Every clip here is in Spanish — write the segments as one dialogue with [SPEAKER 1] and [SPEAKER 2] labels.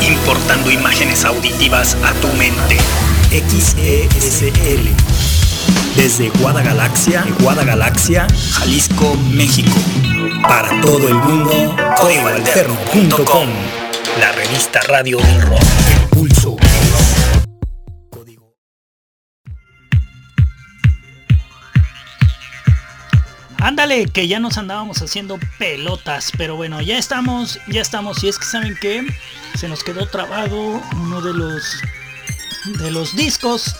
[SPEAKER 1] Importando imágenes auditivas a tu mente. XESL. Desde Guadagalaxia, Guadagalaxia, Jalisco, México. Para todo el mundo, códigoalterno.com. La revista radio del.
[SPEAKER 2] Que ya nos andábamos haciendo pelotas, pero bueno, ya estamos, ya estamos. Y es que saben que se nos quedó trabado uno de los de los discos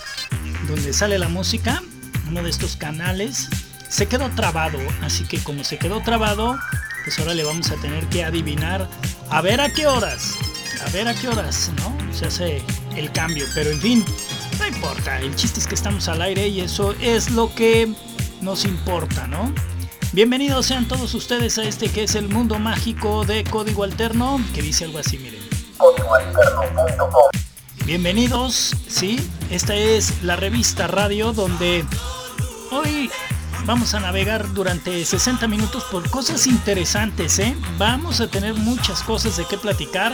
[SPEAKER 2] donde sale la música, uno de estos canales, se quedó trabado. Así que como se quedó trabado, pues ahora le vamos a tener que adivinar a ver a qué horas, a ver a qué horas, ¿no? Se hace el cambio, pero en fin, no importa. El chiste es que estamos al aire y eso es lo que nos importa, ¿no? Bienvenidos sean todos ustedes a este que es el mundo mágico de Código Alterno, que dice algo así, miren. Bienvenidos, sí, esta es la revista radio donde hoy vamos a navegar durante 60 minutos por cosas interesantes, ¿eh? Vamos a tener muchas cosas de qué platicar,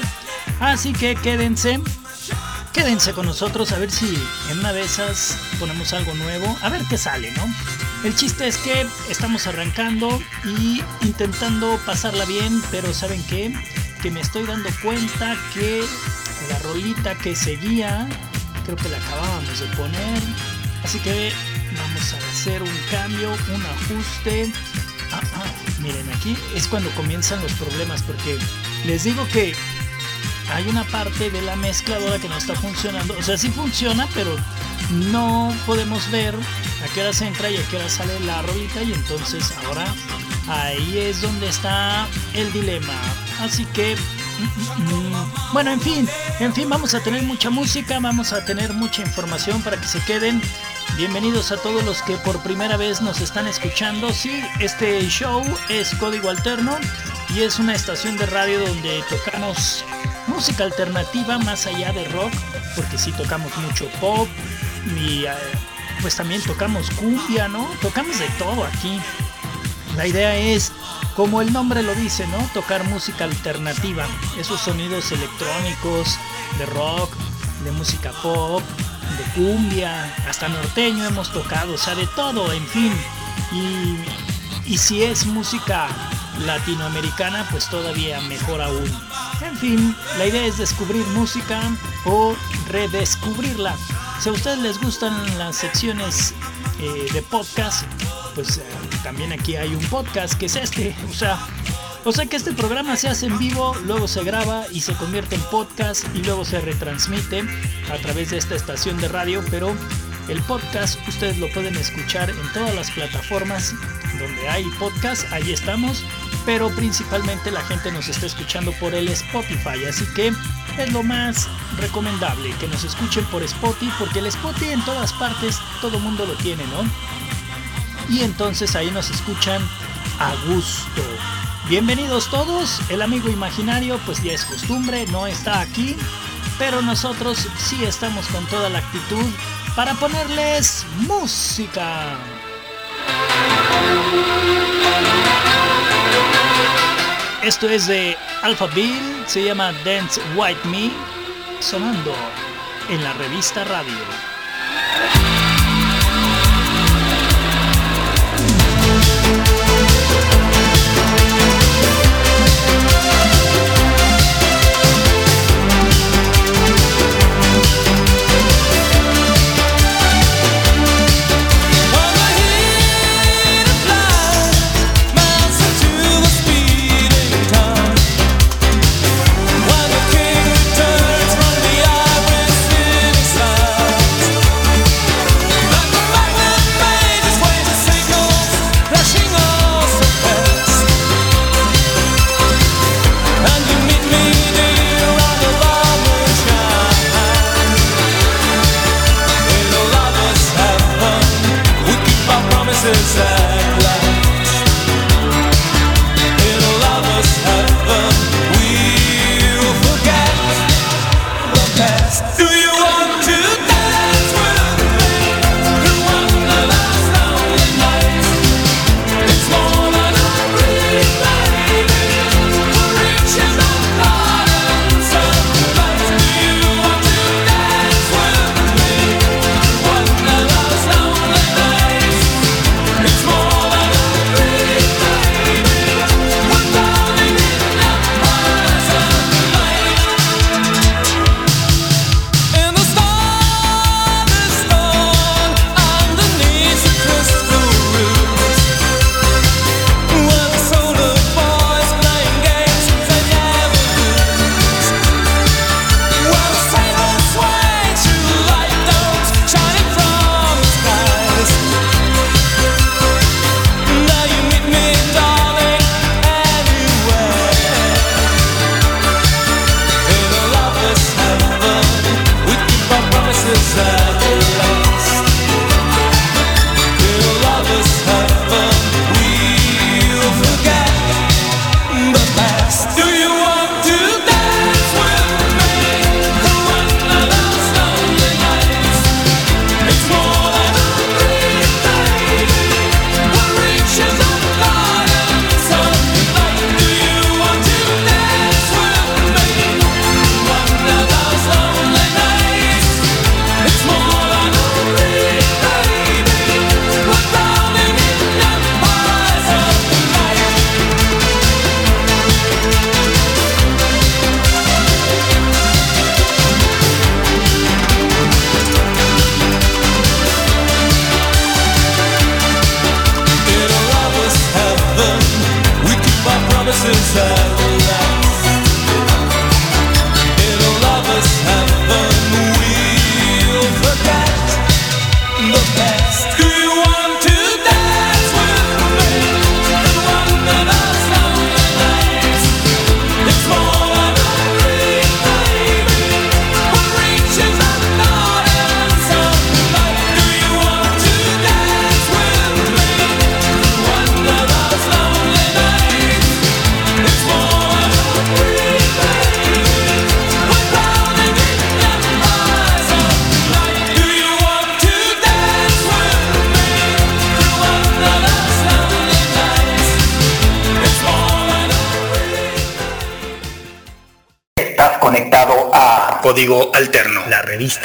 [SPEAKER 2] así que quédense, quédense con nosotros a ver si en una de esas ponemos algo nuevo, a ver qué sale, ¿no? El chiste es que estamos arrancando y intentando pasarla bien, pero ¿saben qué? Que me estoy dando cuenta que la rolita que seguía, creo que la acabábamos de poner. Así que vamos a hacer un cambio, un ajuste. Ah, ah, miren, aquí es cuando comienzan los problemas porque les digo que hay una parte de la mezcladora que no está funcionando. O sea, sí funciona, pero no podemos ver a qué hora se entra y a qué hora sale la rolita y entonces ahora ahí es donde está el dilema. Así que mm, bueno, en fin, en fin, vamos a tener mucha música, vamos a tener mucha información para que se queden. Bienvenidos a todos los que por primera vez nos están escuchando. Sí, este show es Código Alterno y es una estación de radio donde tocamos música alternativa más allá de rock, porque sí tocamos mucho pop y eh, pues también tocamos cumbia, ¿no? Tocamos de todo aquí. La idea es, como el nombre lo dice, ¿no? Tocar música alternativa, esos sonidos electrónicos, de rock, de música pop, de cumbia, hasta norteño hemos tocado, o sea, de todo, en fin. Y, y si es música latinoamericana, pues todavía mejor aún. En fin, la idea es descubrir música o redescubrirla. Si a ustedes les gustan las secciones eh, de podcast, pues eh, también aquí hay un podcast que es este. O sea, o sea que este programa se hace en vivo, luego se graba y se convierte en podcast y luego se retransmite a través de esta estación de radio, pero el podcast ustedes lo pueden escuchar en todas las plataformas donde hay podcast, ahí estamos, pero principalmente la gente nos está escuchando por el Spotify, así que es lo más recomendable que nos escuchen por Spotify, porque el Spotify en todas partes todo mundo lo tiene, ¿no? Y entonces ahí nos escuchan a gusto. Bienvenidos todos, el amigo imaginario pues ya es costumbre, no está aquí, pero nosotros sí estamos con toda la actitud para ponerles música. Esto es de Alpha Bill, se llama Dance White Me, sonando en la revista radio.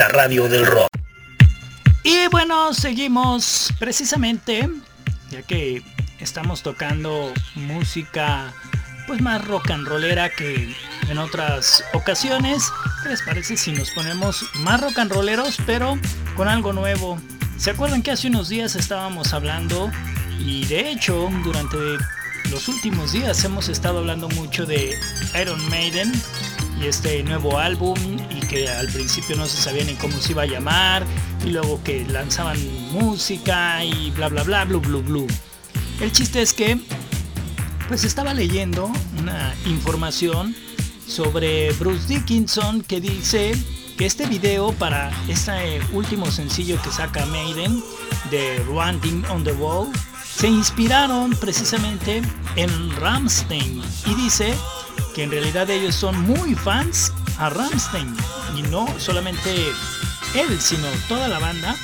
[SPEAKER 1] Radio del rock.
[SPEAKER 2] Y bueno, seguimos precisamente, ya que estamos tocando música pues más rock and rollera que en otras ocasiones. ¿Qué les parece si nos ponemos más rock and rolleros pero con algo nuevo? ¿Se acuerdan que hace unos días estábamos hablando y de hecho durante los últimos días hemos estado hablando mucho de Iron Maiden y este nuevo álbum y que al principio no se sabía ni cómo se iba a llamar y luego que lanzaban música y bla bla bla blu blu blu. El chiste es que pues estaba leyendo una información sobre Bruce Dickinson que dice que este video para este último sencillo que saca Maiden de Running on the Wall se inspiraron precisamente en Ramstein y dice que en realidad ellos son muy fans a Ramstein y no solamente él sino toda la banda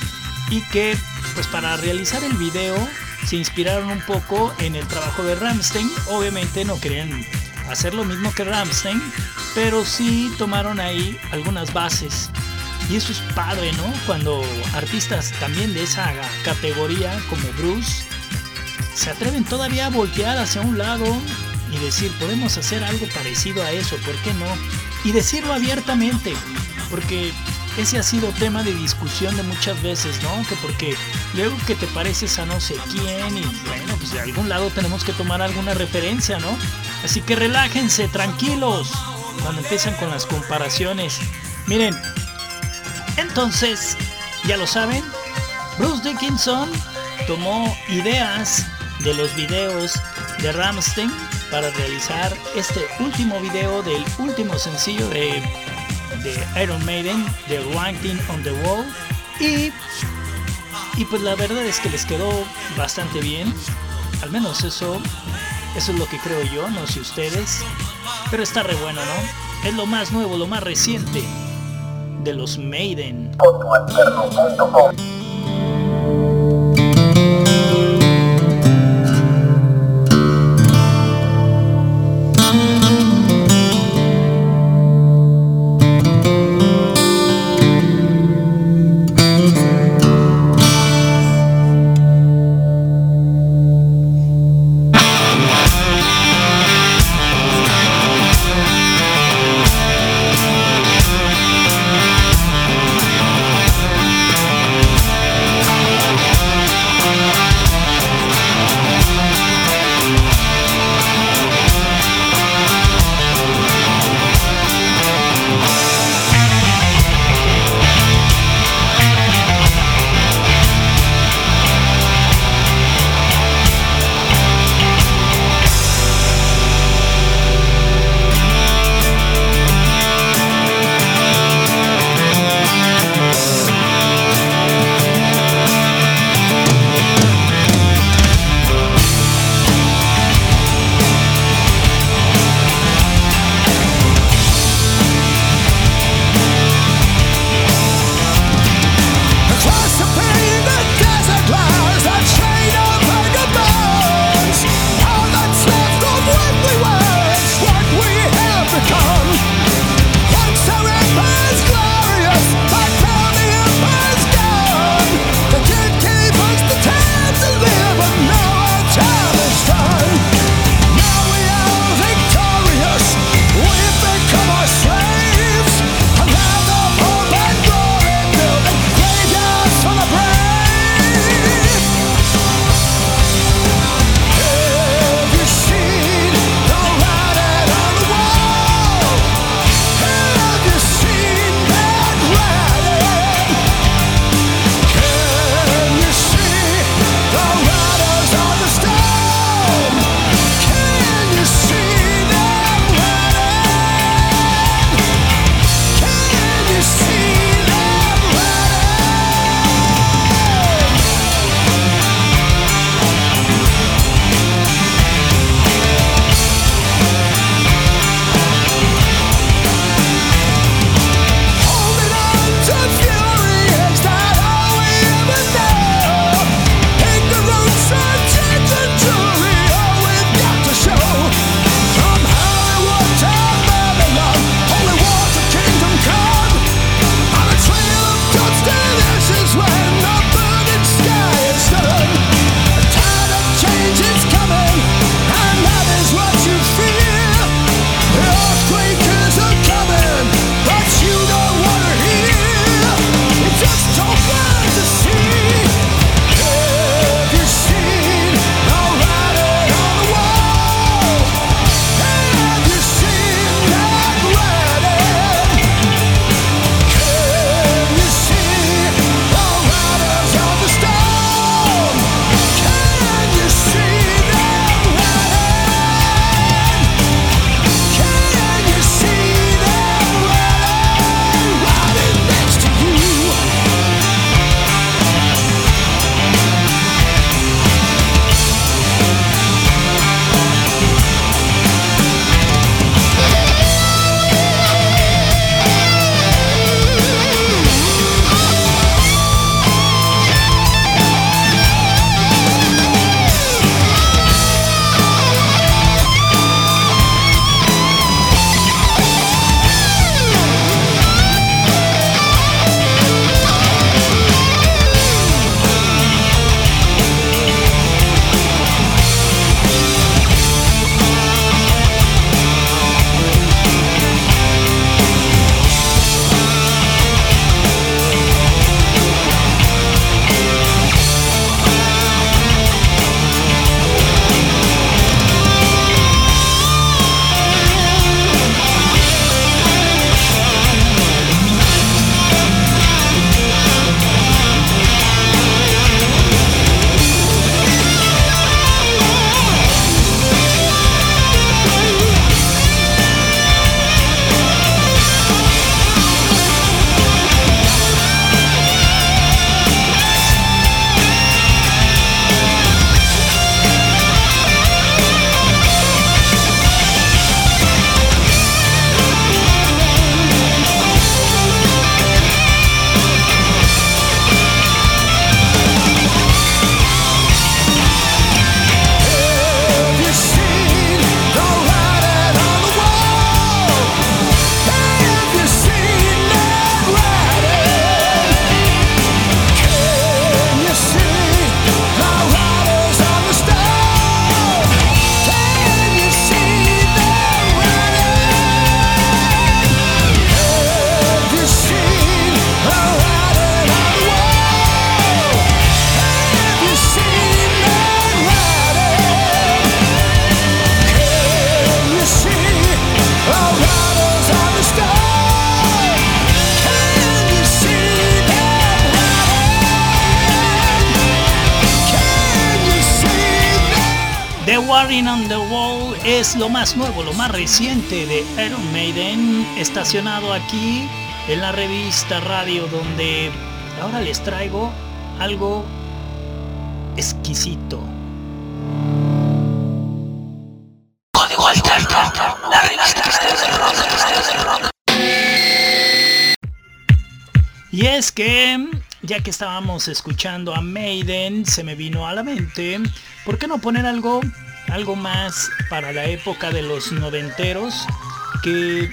[SPEAKER 2] y que pues para realizar el video se inspiraron un poco en el trabajo de Ramstein obviamente no querían hacer lo mismo que Ramstein pero sí tomaron ahí algunas bases y eso es padre, ¿no? Cuando artistas también de esa categoría como Bruce se atreven todavía a voltear hacia un lado y decir, podemos hacer algo parecido a eso, ¿por qué no? Y decirlo abiertamente, porque ese ha sido tema de discusión de muchas veces, ¿no? Que porque luego que te pareces a no sé quién y bueno, pues de algún lado tenemos que tomar alguna referencia, ¿no? Así que relájense, tranquilos, cuando empiezan con las comparaciones. Miren, entonces, ya lo saben, Bruce Dickinson tomó ideas de los videos de Ramstein para realizar este último video del último sencillo de, de Iron Maiden, de Writing on the Wall. Y, y pues la verdad es que les quedó bastante bien. Al menos eso, eso es lo que creo yo, no sé ustedes. Pero está re bueno, ¿no? Es lo más nuevo, lo más reciente de los Maiden. Warring on the Wall es lo más nuevo, lo más reciente de Iron Maiden, estacionado aquí en la revista Radio, donde ahora les traigo algo exquisito. Es que, ya que estábamos escuchando a Maiden, se me vino a la mente, ¿por qué no poner algo, algo más para la época de los noventeros? Que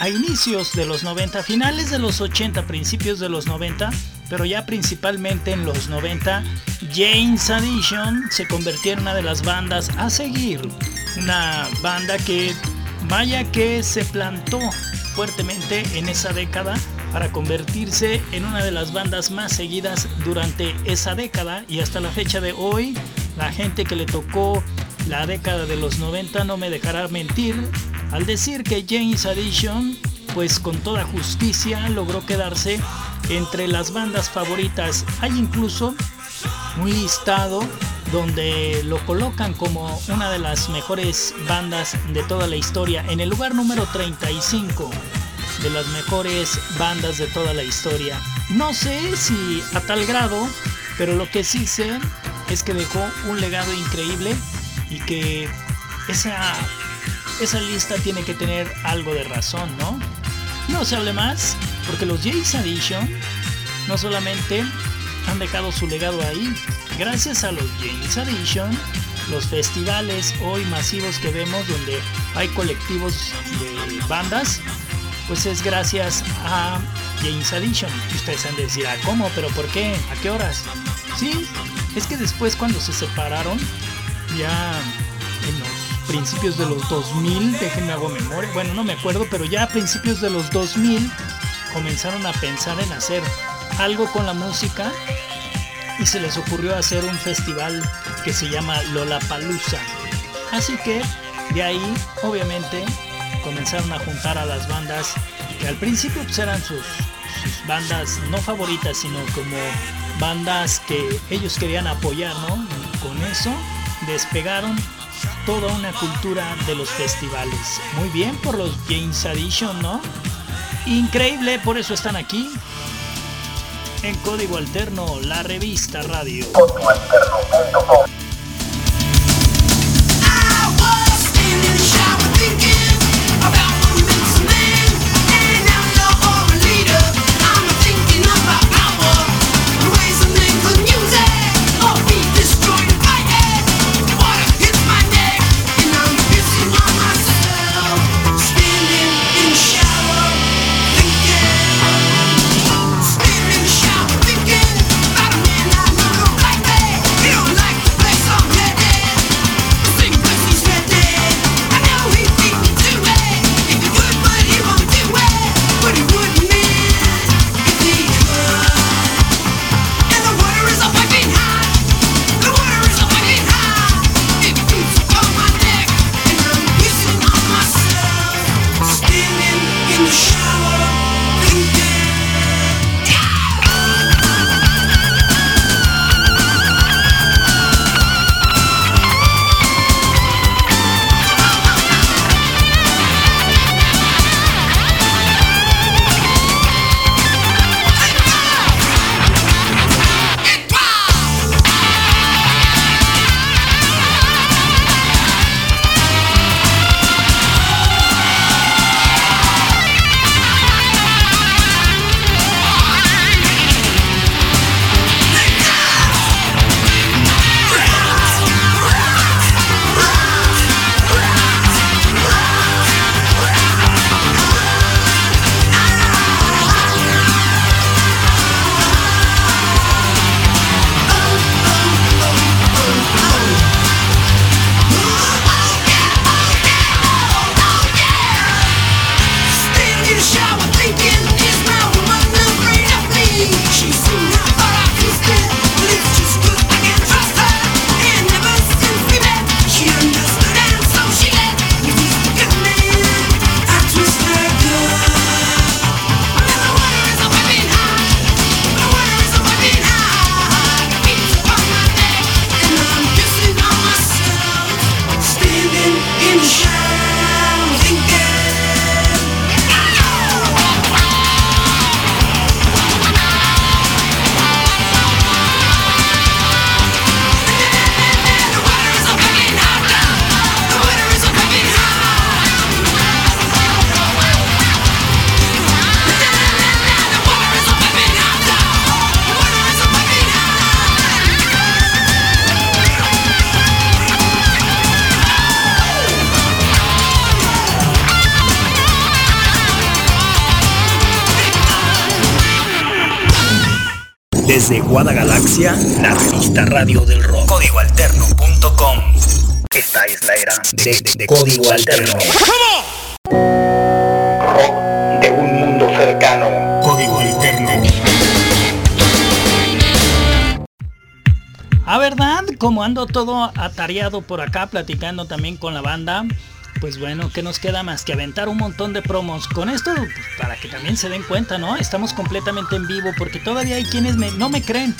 [SPEAKER 2] a inicios de los 90, finales de los 80, principios de los 90, pero ya principalmente en los 90, James Addition se convirtió en una de las bandas a seguir. Una banda que, vaya que se plantó fuertemente en esa década para convertirse en una de las bandas más seguidas durante esa década y hasta la fecha de hoy, la gente que le tocó la década de los 90 no me dejará mentir al decir que James Addition, pues con toda justicia logró quedarse entre las bandas favoritas. Hay incluso un listado donde lo colocan como una de las mejores bandas de toda la historia, en el lugar número 35 de las mejores bandas de toda la historia. No sé si a tal grado, pero lo que sí sé es que dejó un legado increíble y que esa, esa lista tiene que tener algo de razón, ¿no? No se hable más, porque los Jays Edition no solamente han dejado su legado ahí, gracias a los James Edition, los festivales hoy masivos que vemos donde hay colectivos de bandas pues es gracias a James Addition. Ustedes han de decir, ¿a cómo? ¿Pero por qué? ¿A qué horas? Sí, es que después cuando se separaron, ya en los principios de los 2000, déjenme hago memoria, bueno, no me acuerdo, pero ya a principios de los 2000 comenzaron a pensar en hacer algo con la música y se les ocurrió hacer un festival que se llama Lollapalooza. Así que de ahí, obviamente, comenzaron a juntar a las bandas que al principio pues, eran sus, bandas no favoritas, sino como bandas que ellos querían apoyar, ¿no? con eso despegaron toda una cultura de los festivales. Muy bien por los James Addition, ¿no? Increíble, por eso están aquí. En Código Alterno, la revista radio.
[SPEAKER 1] Desde Guadagalaxia, la revista radio del rock. Códigoalterno.com. Esta es la era de, Código Alterno. Rock de un mundo cercano. Código Alterno.
[SPEAKER 2] A verdad, como ando todo atareado por acá platicando también con la banda, pues bueno, ¿qué nos queda más que aventar un montón de promos? Con esto, para que también se den cuenta, ¿no? Estamos completamente en vivo porque todavía hay quienes no me creen.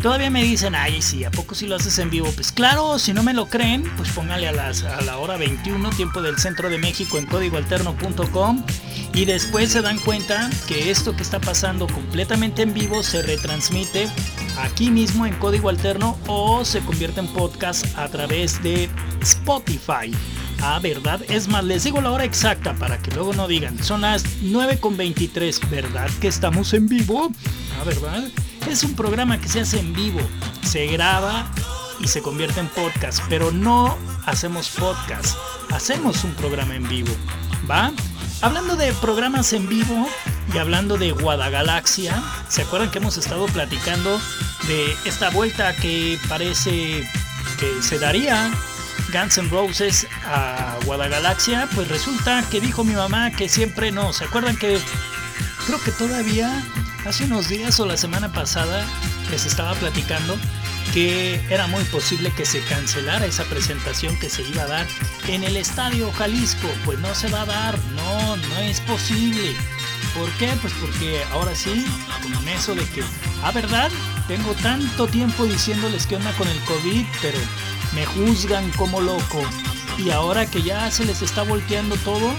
[SPEAKER 2] Todavía me dicen, ay, sí, ¿a poco si lo haces en vivo? Pues claro, si no me lo creen, pues póngale a, las, la hora 21, tiempo del centro de México en códigoalterno.com y después se dan cuenta que esto que está pasando completamente en vivo se retransmite aquí mismo en código alterno o se convierte en podcast a través de Spotify. Ah, ¿verdad? Es más, les digo la hora exacta para que luego no digan. Son las 9.23, ¿verdad? Que estamos en vivo. Ah, ¿verdad? Es un programa que se hace en vivo. Se graba y se convierte en podcast. Pero no hacemos podcast. Hacemos un programa en vivo. ¿Va? Hablando de programas en vivo y hablando de Guadagalaxia, ¿se acuerdan que hemos estado platicando de esta vuelta que parece que se daría Guns N' Roses a Guadagalaxia, pues resulta que dijo mi mamá que siempre no. ¿Se acuerdan que creo que todavía hace unos días o la semana pasada les estaba platicando que era muy posible que se cancelara esa presentación que se iba a dar en el Estadio Jalisco? Pues no se va a dar, no, no es posible. ¿Por qué? Pues porque ahora sí, con eso de que, a ah, verdad, tengo tanto tiempo diciéndoles que onda con el COVID, pero me juzgan como loco. Y ahora que ya se les está volteando todo,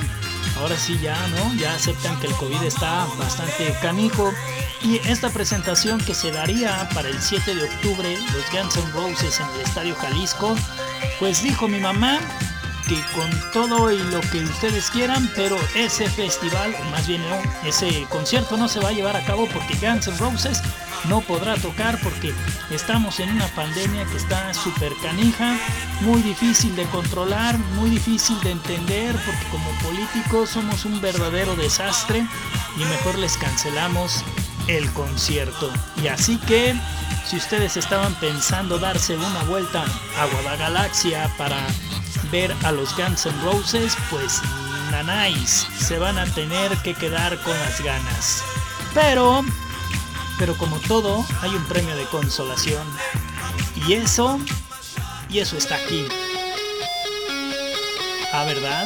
[SPEAKER 2] ahora sí ya, ¿no? Ya aceptan que el COVID está bastante canijo. Y esta presentación que se daría para el 7 de octubre, los Guns N' Roses en el Estadio Jalisco, pues dijo mi mamá que con todo y lo que ustedes quieran, pero ese festival, o más bien no, ese concierto no se va a llevar a cabo porque Guns N' Roses no podrá tocar porque estamos en una pandemia que está súper canija, muy difícil de controlar, muy difícil de entender porque como políticos somos un verdadero desastre y mejor les cancelamos el concierto. Y así que si ustedes estaban pensando darse una vuelta a Guadagalaxia para ver a los Guns N' Roses, pues nanáis, se van a tener que quedar con las ganas. Pero pero como todo, hay un premio de consolación. Y eso, y eso está aquí. ¿Ah, verdad?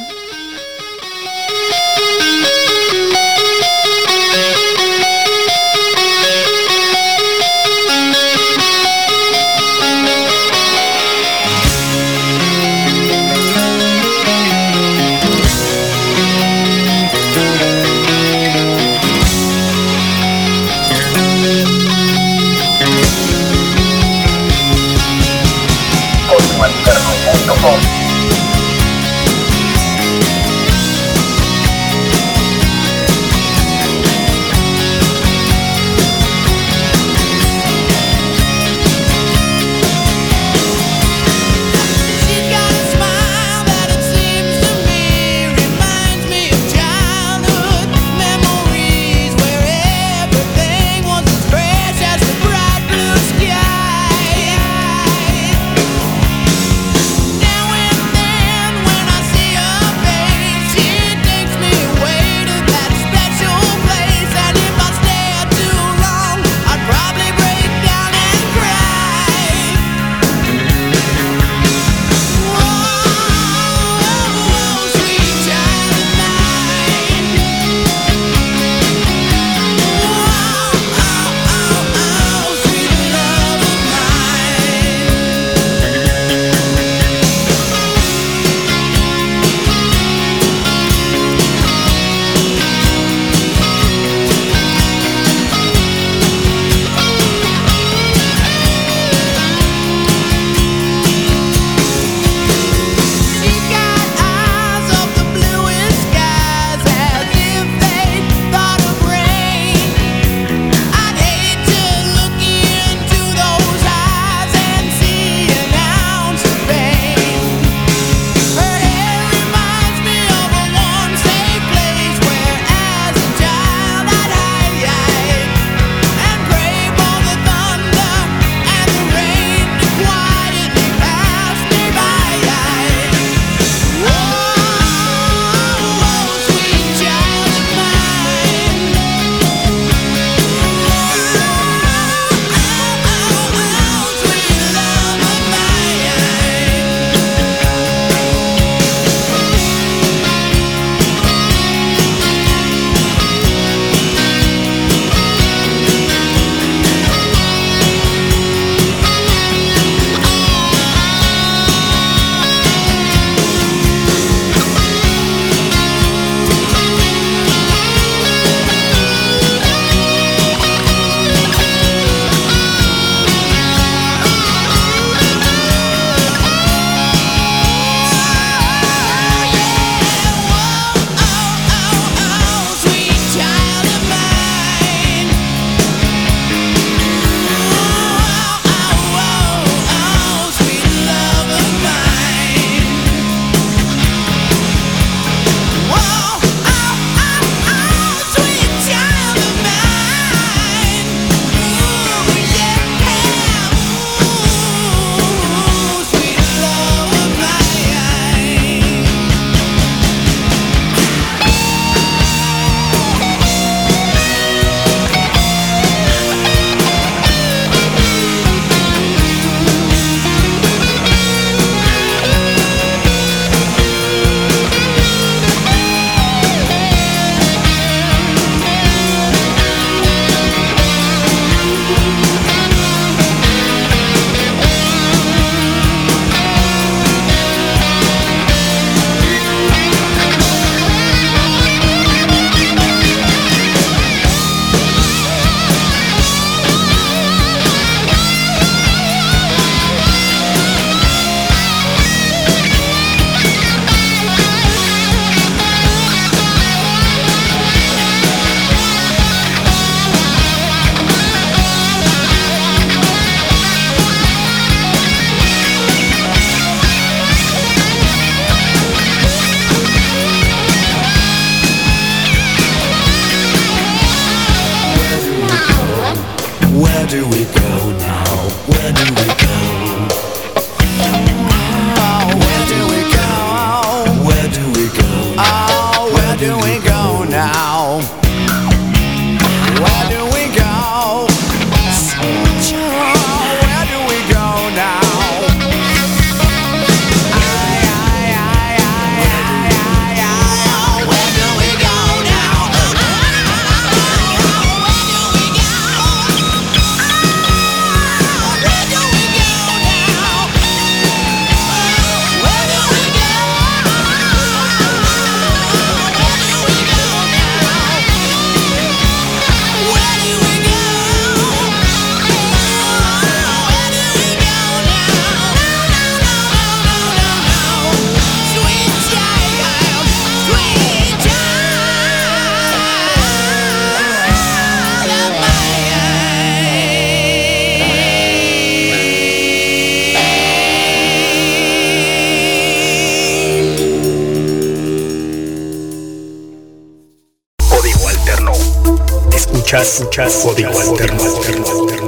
[SPEAKER 1] Escuchas código alterno,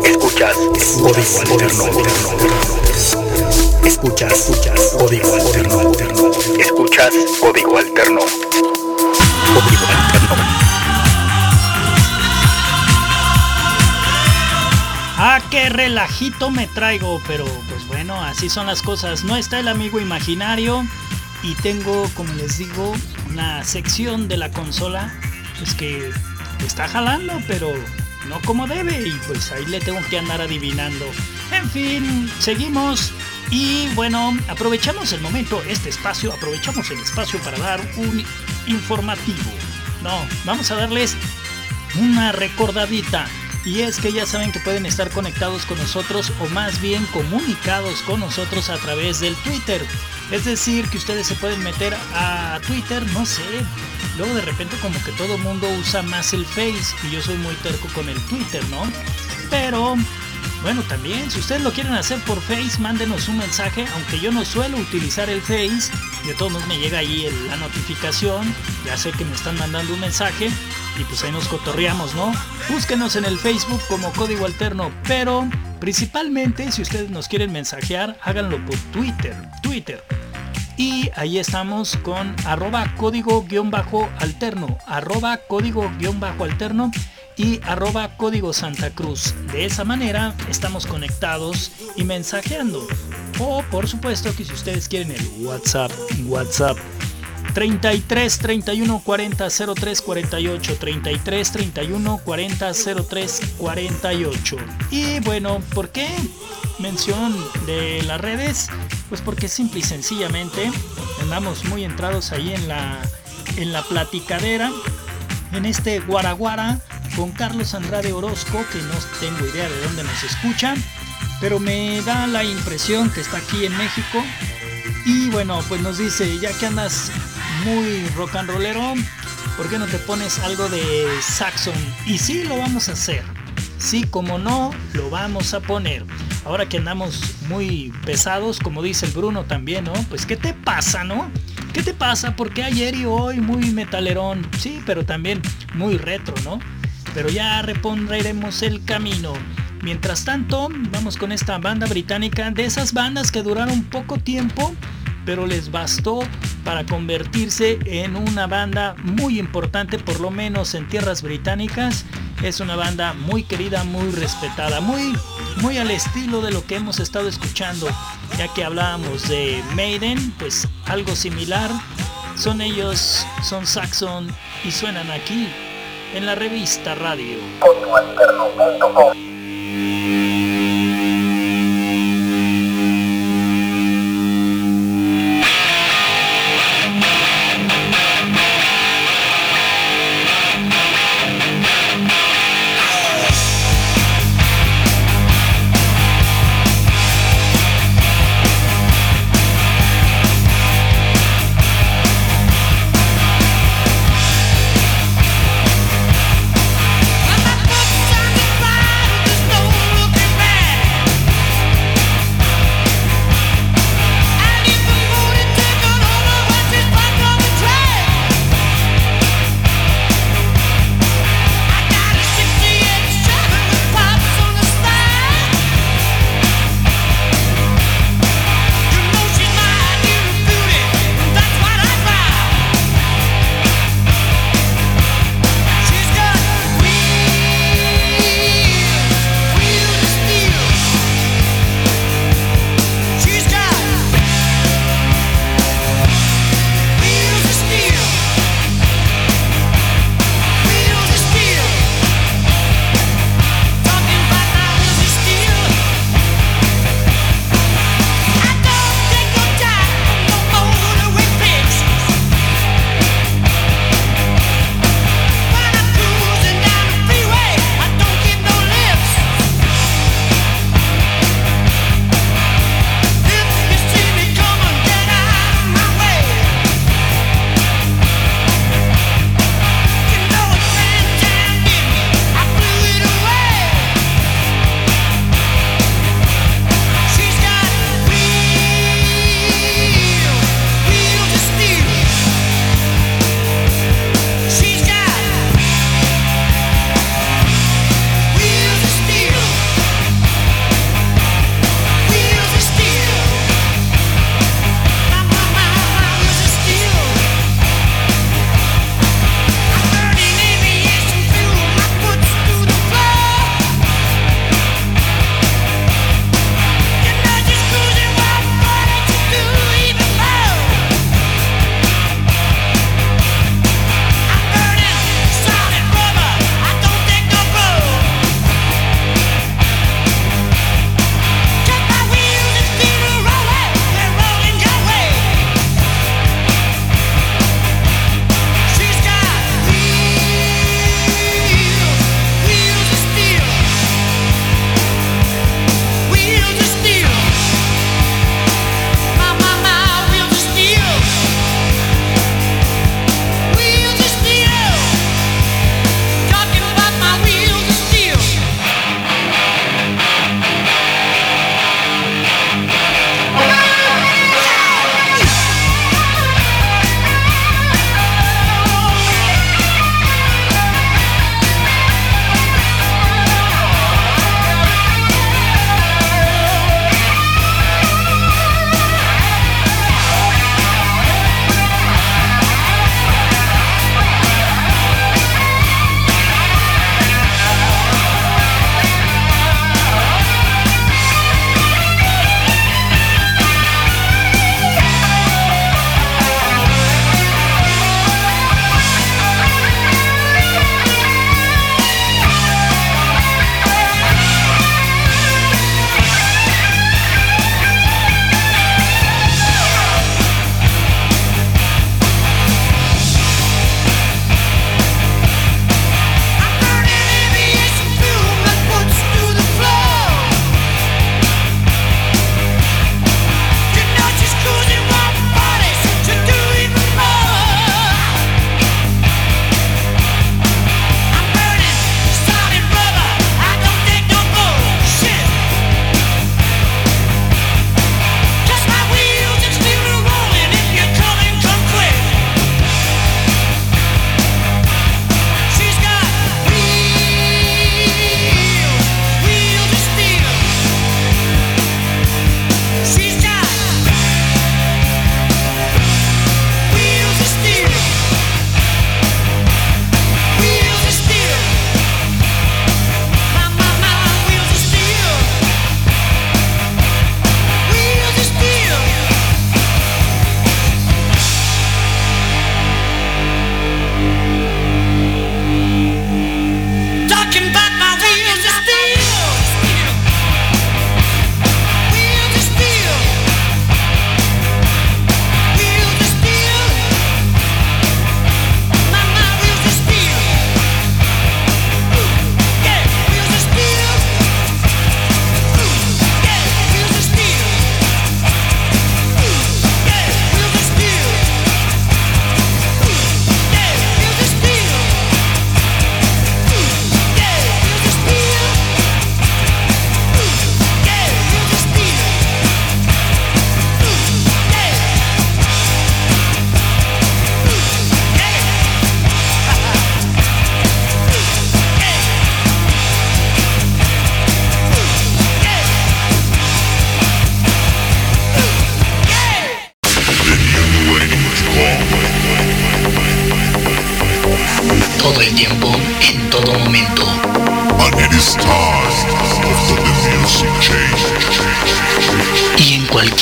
[SPEAKER 1] Escuchas código alterno, Escuchas, escuchas código alterno. Escuchas código alterno. Código alterno.
[SPEAKER 2] Ah, qué relajito me traigo, pero pues bueno, así son las cosas. No está el amigo imaginario y tengo, como les digo, una sección de la consola pues que está jalando, pero no como debe y pues ahí le tengo que andar adivinando. En fin, seguimos y bueno, aprovechamos el momento, este espacio, aprovechamos el espacio para dar un informativo. No, vamos a darles una recordadita. Y es que ya saben que pueden estar conectados con nosotros o más bien comunicados con nosotros a través del Twitter. Es decir, que ustedes se pueden meter a Twitter, no sé, Luego de repente como que todo mundo usa más el Face y yo soy muy terco con el Twitter, ¿no? Pero bueno, también si ustedes lo quieren hacer por Face, mándenos un mensaje, aunque yo no suelo utilizar el Face, de todos modos me llega ahí la notificación, ya sé que me están mandando un mensaje y pues ahí nos cotorreamos, ¿no? Búsquenos en el Facebook como Código Alterno, pero principalmente si ustedes nos quieren mensajear, háganlo por Twitter, Twitter. Y ahí estamos con arroba código guion bajo alterno, arroba código guion bajo alterno y arroba código Santa Cruz. De esa manera estamos conectados y mensajeando. O por supuesto que si ustedes quieren el WhatsApp, WhatsApp 33 31 40 03 48 33 31 40 03 48 y bueno ¿por qué mención de las redes? Pues porque simple y sencillamente andamos muy entrados ahí en la en la platicadera en este guaraguara con Carlos Andrade Orozco que no tengo idea de dónde nos escucha pero me da la impresión que está aquí en México y bueno, pues nos dice, ya que andas muy rock and rollero, ¿por qué no te pones algo de Saxon? Y sí, lo vamos a hacer. Sí, como no, lo vamos a poner. Ahora que andamos muy pesados, como dice el Bruno también, ¿no? Pues ¿qué te pasa, no? ¿Qué te pasa? Porque ayer y hoy muy metalerón, sí, pero también muy retro, ¿no? Pero ya repondremos el camino. Mientras tanto, vamos con esta banda británica, de esas bandas que duraron poco tiempo, pero les bastó para convertirse en una banda muy importante, por lo menos en tierras británicas. Es una banda muy querida, muy respetada, muy, muy al estilo de lo que hemos estado escuchando, ya que hablábamos de Maiden, pues algo similar. Son ellos, son Saxon y suenan aquí en la revista radio.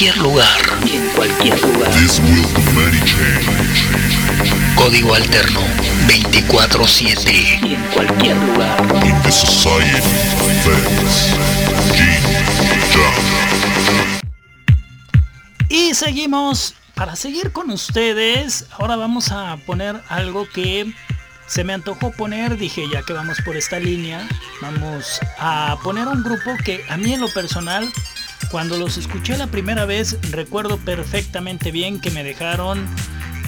[SPEAKER 1] Cualquier lugar. En cualquier lugar. Código alterno 24-7. Y en cualquier lugar.
[SPEAKER 2] Y seguimos. Para seguir con ustedes, ahora vamos a poner algo que se me antojó poner, dije ya que vamos por esta línea, vamos a poner un grupo que a mí en lo personal, cuando los escuché la primera vez, recuerdo perfectamente bien que me dejaron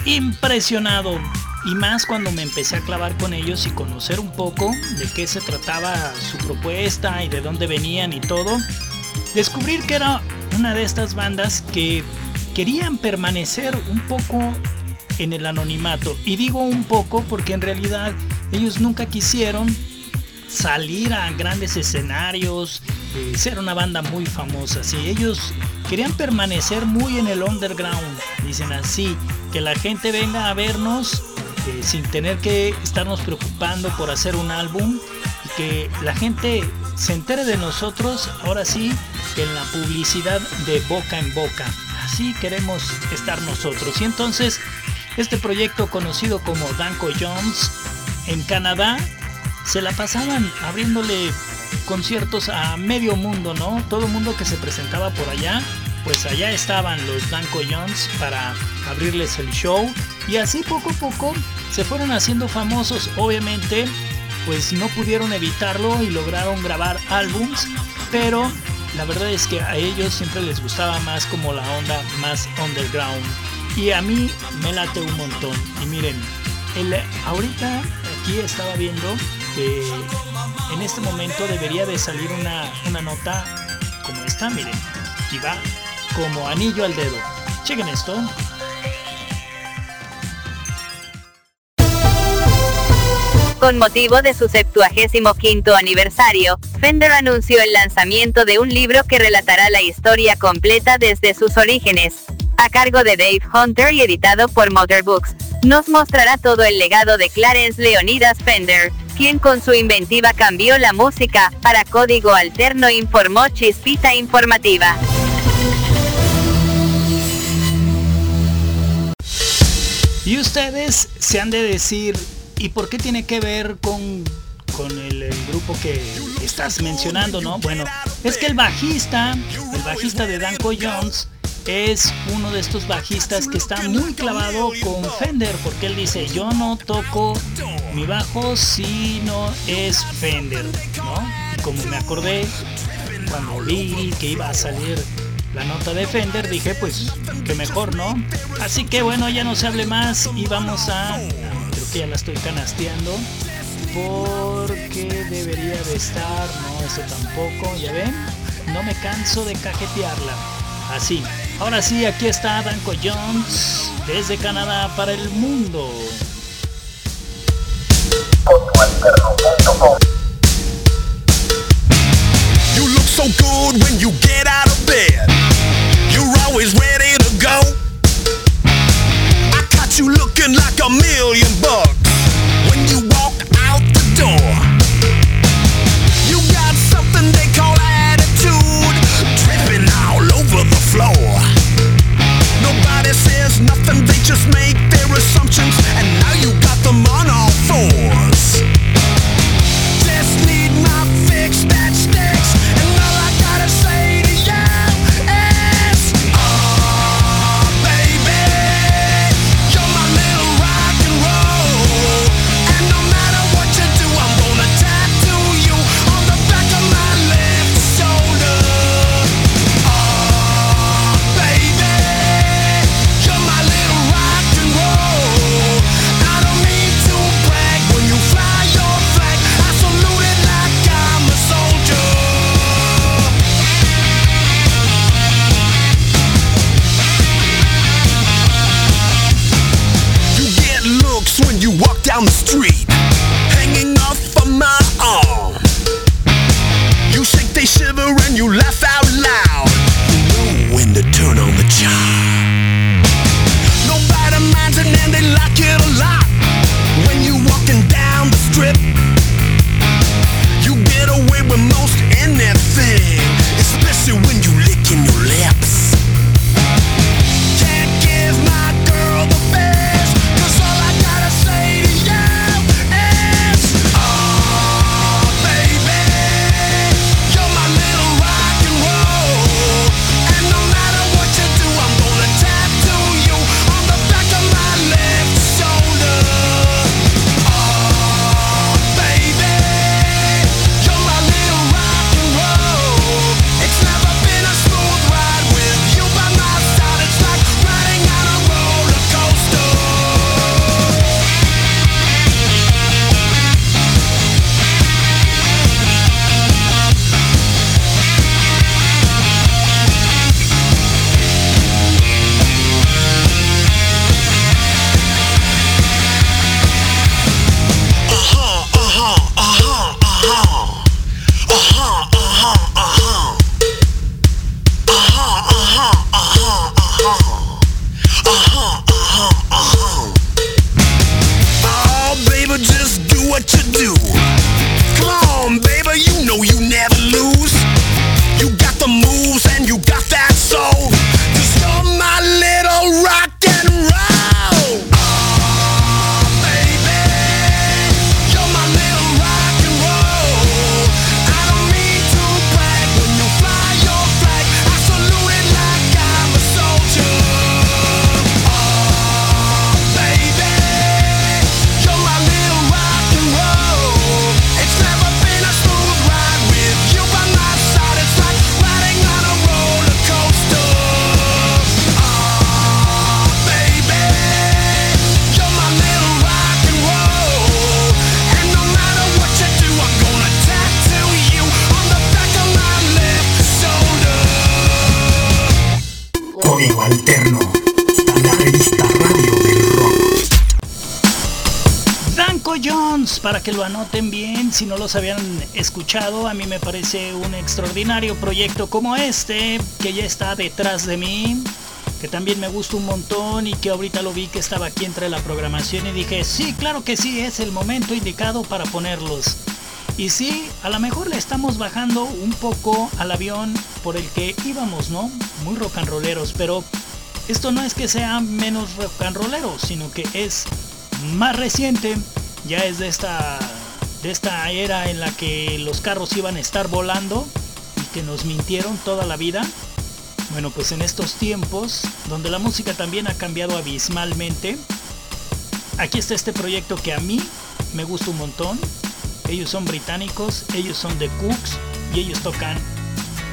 [SPEAKER 2] impresionado. Y más cuando me empecé a clavar con ellos y conocer un poco de qué se trataba su propuesta y de dónde venían y todo, descubrir que era una de estas bandas que querían permanecer un poco en el anonimato. Y digo un poco porque en realidad ellos nunca quisieron salir a grandes escenarios, eh, ser una banda muy famosa. Si ellos querían permanecer muy en el underground, dicen así, que la gente venga a vernos eh, sin tener que estarnos preocupando por hacer un álbum y que la gente se entere de nosotros, ahora sí, en la publicidad de boca en boca. Así queremos estar nosotros. Y entonces este proyecto conocido como Danko Jones en Canadá se la pasaban abriéndole conciertos a medio mundo, ¿no? Todo mundo que se presentaba por allá, pues allá estaban los Danko Jones para abrirles el show y así poco a poco se fueron haciendo famosos, obviamente pues no pudieron evitarlo y lograron grabar álbums, pero la verdad es que a ellos siempre les gustaba más como la onda más underground. Y a mí me late un montón. Y miren, el, ahorita aquí estaba viendo que en este momento debería de salir una, una nota como esta, miren. Y va como anillo al dedo. Chequen esto.
[SPEAKER 3] Con motivo de su 75 aniversario, Fender anunció el lanzamiento de un libro que relatará la historia completa desde sus orígenes, a cargo de Dave Hunter y editado por Motor Books, nos mostrará todo el legado de Clarence Leonidas Fender, quien con su inventiva cambió la música, para código alterno informó Chispita Informativa.
[SPEAKER 2] Y ustedes se han de decir, ¿y por qué tiene que ver con, con el, el, grupo que estás mencionando, no? Bueno, es que el bajista, el bajista de Danko Jones, es uno de estos bajistas que está muy clavado con Fender porque él dice yo no toco mi bajo si no es Fender, ¿no? Como me acordé cuando vi que iba a salir la nota de Fender dije pues que mejor, ¿no? Así que bueno ya no se hable más y vamos a creo que ya la estoy canasteando porque debería de estar, no, eso tampoco, ya ven, no me canso de cajetearla. Así, Ahora sí, aquí está Danko Jones desde Canadá para el mundo.
[SPEAKER 4] You look so good when you get out of bed.
[SPEAKER 2] Si no los habían escuchado, a mí me parece un extraordinario proyecto como este, que ya está detrás de mí, que también me gusta un montón y que ahorita lo vi que estaba aquí entre la programación y dije, sí, claro que sí, es el momento indicado para ponerlos. Y sí, a lo mejor le estamos bajando un poco al avión por el que íbamos, ¿no? Muy rock and rolleros, pero esto no es que sea menos rock and rollero, sino que es más reciente, ya es de esta de esta era en la que los carros iban a estar volando y que nos mintieron toda la vida. Bueno, pues en estos tiempos donde la música también ha cambiado abismalmente, aquí está este proyecto que a mí me gusta un montón. Ellos son británicos, ellos son The Cooks y ellos tocan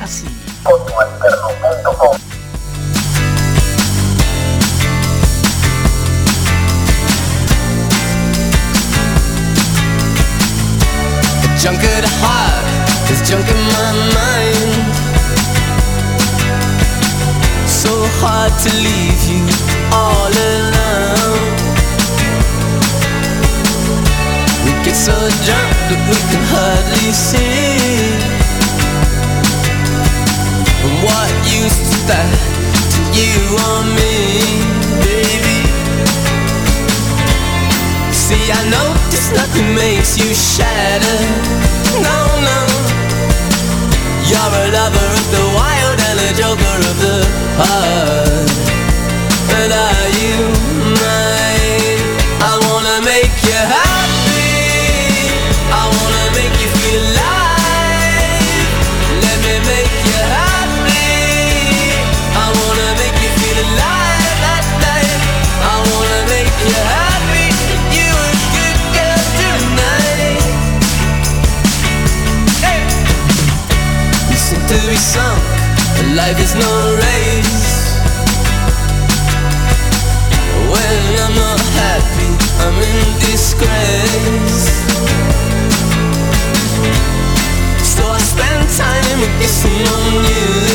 [SPEAKER 2] así.
[SPEAKER 5] Junk at heart, there's junk in my mind. So hard to leave you all alone. We get so drunk that we can hardly see. And what use is that to you or me, baby? See, I notice nothing makes you shatter. No, no. You're a lover of the wild and a joker of the heart. But are you sunk, but life is no race. When I'm not happy, I'm in disgrace. So I spend time kissing on you.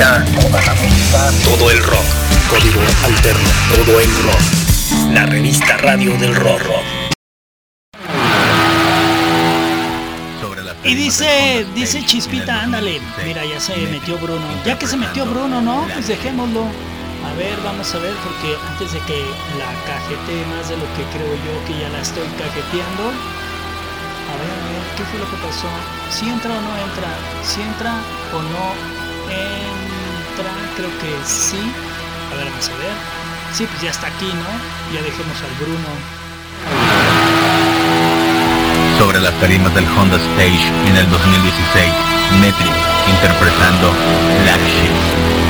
[SPEAKER 1] Música, todo el rock. Código Alterno, todo el rock. La revista radio del rock. rock.
[SPEAKER 6] Sobre la
[SPEAKER 2] Y dice, dice Chispita, ándale. Mira, ya se metió Bruno. Ya que se metió Bruno, ¿no? Pues dejémoslo. A ver, vamos a ver, porque antes de que la cajete más de lo que creo yo que ya la estoy cajeteando. A ver, a ver, ¿qué fue lo que pasó? ¿Si entra o no entra? ¿Si entra o no entra? Creo que sí. A ver, vamos a ver. Sí, pues ya está aquí, ¿no? Ya dejemos al Bruno.
[SPEAKER 6] sobre las tarimas del Honda Stage en el 2016, Metric interpretando Black Sheep.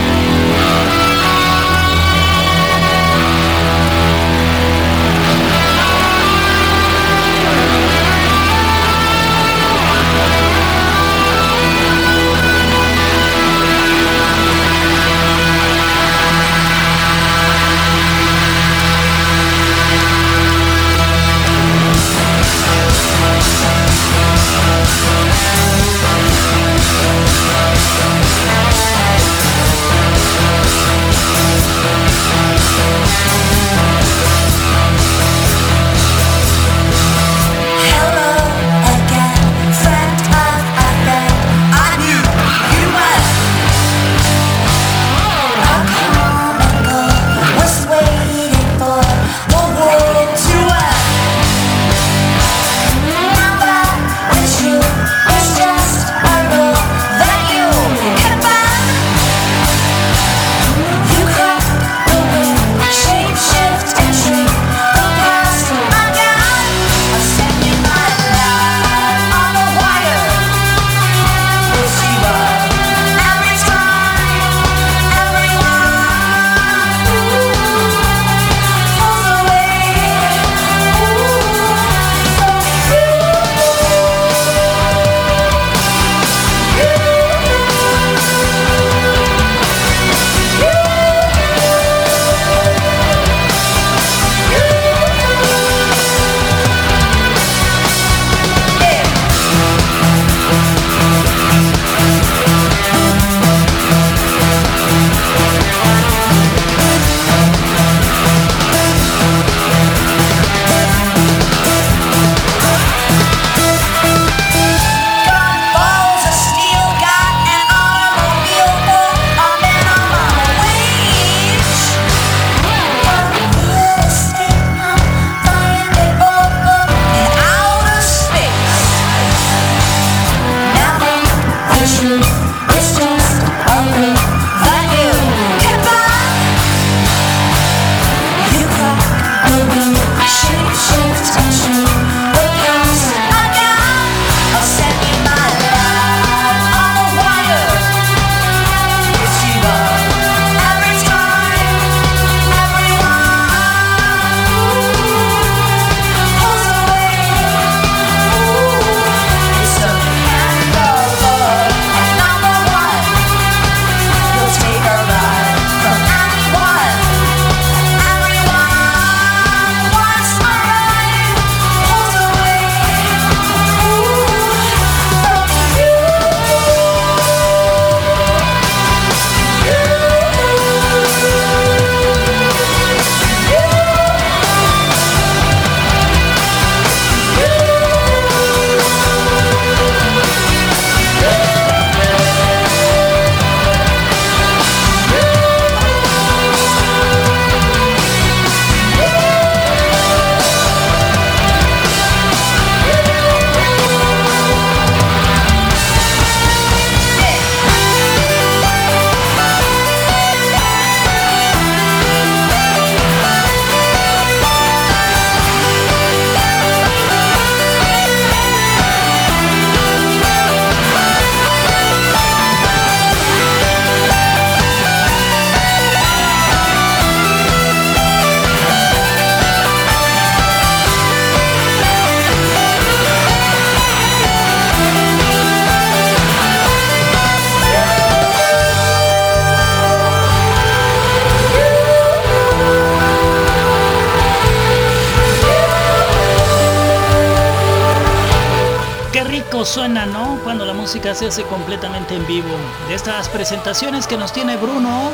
[SPEAKER 2] Música se hace completamente en vivo. De estas presentaciones que nos tiene Bruno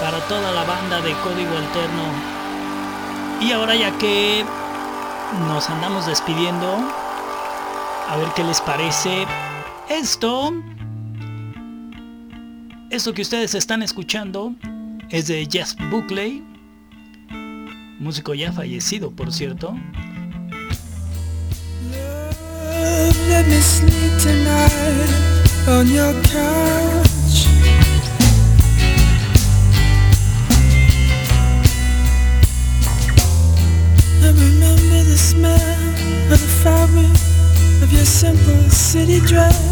[SPEAKER 2] para toda la banda de Código Alterno. Y ahora ya que nos andamos despidiendo, a ver qué les parece esto. Esto que ustedes están escuchando es de Jeff Buckley, músico ya fallecido por cierto,
[SPEAKER 7] let me sleep tonight on your couch. I remember the smell of the fabric of your simple city dress.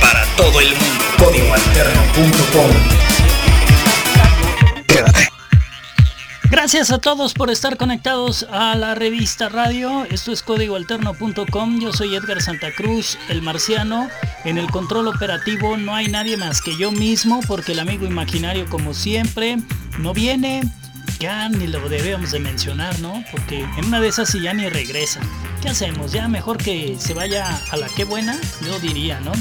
[SPEAKER 1] Para todo el mundo, códigoalterno.com.
[SPEAKER 2] Gracias a todos por estar conectados a la revista radio. Esto es códigoalterno.com. Yo soy Edgar Santa Cruz, el marciano. En el control operativo no hay nadie más que yo mismo porque el amigo imaginario como siempre no viene, ya ni lo debemos de mencionar, ¿no? Porque en una de esas ya ni regresa. ¿Qué hacemos? Ya mejor que se vaya a la que buena, yo diría, ¿no?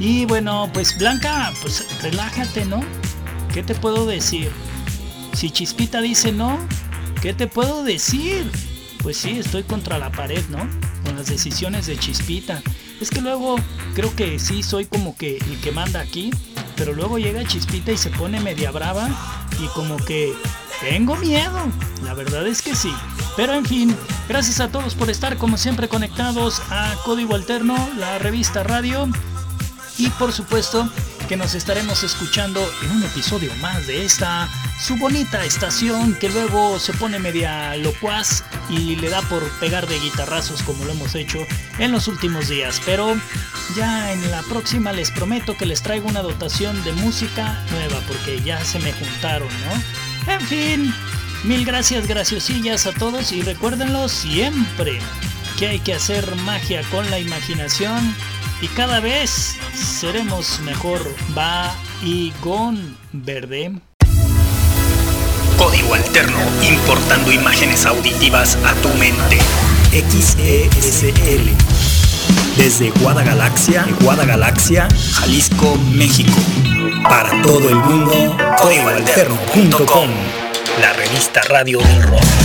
[SPEAKER 2] Y bueno, pues Blanca, pues relájate, ¿no? ¿Qué te puedo decir? Si Chispita dice no, ¿qué te puedo decir? Pues sí, estoy contra la pared, ¿no? Con las decisiones de Chispita. Es que luego creo que sí soy como que el que manda aquí, pero luego llega Chispita y se pone media brava y como que tengo miedo. La verdad es que sí. Pero en fin, gracias a todos por estar como siempre conectados a Código Alterno, la revista radio. Y por supuesto que nos estaremos escuchando en un episodio más de esta su bonita estación que luego se pone media locuaz y le da por pegar de guitarrazos como lo hemos hecho en los últimos días. Pero ya en la próxima les prometo que les traigo una dotación de música nueva porque ya se me juntaron, ¿no? En fin, mil gracias graciosillas a todos y recuérdenlo siempre que hay que hacer magia con la imaginación y cada vez seremos mejor. Va y con verde.
[SPEAKER 1] Código Alterno, importando imágenes auditivas a tu mente. XESL. Desde Guadagalaxia, Guadagalaxia, Jalisco, México. Para todo el mundo, códigoalterno.com. La revista radio del rock.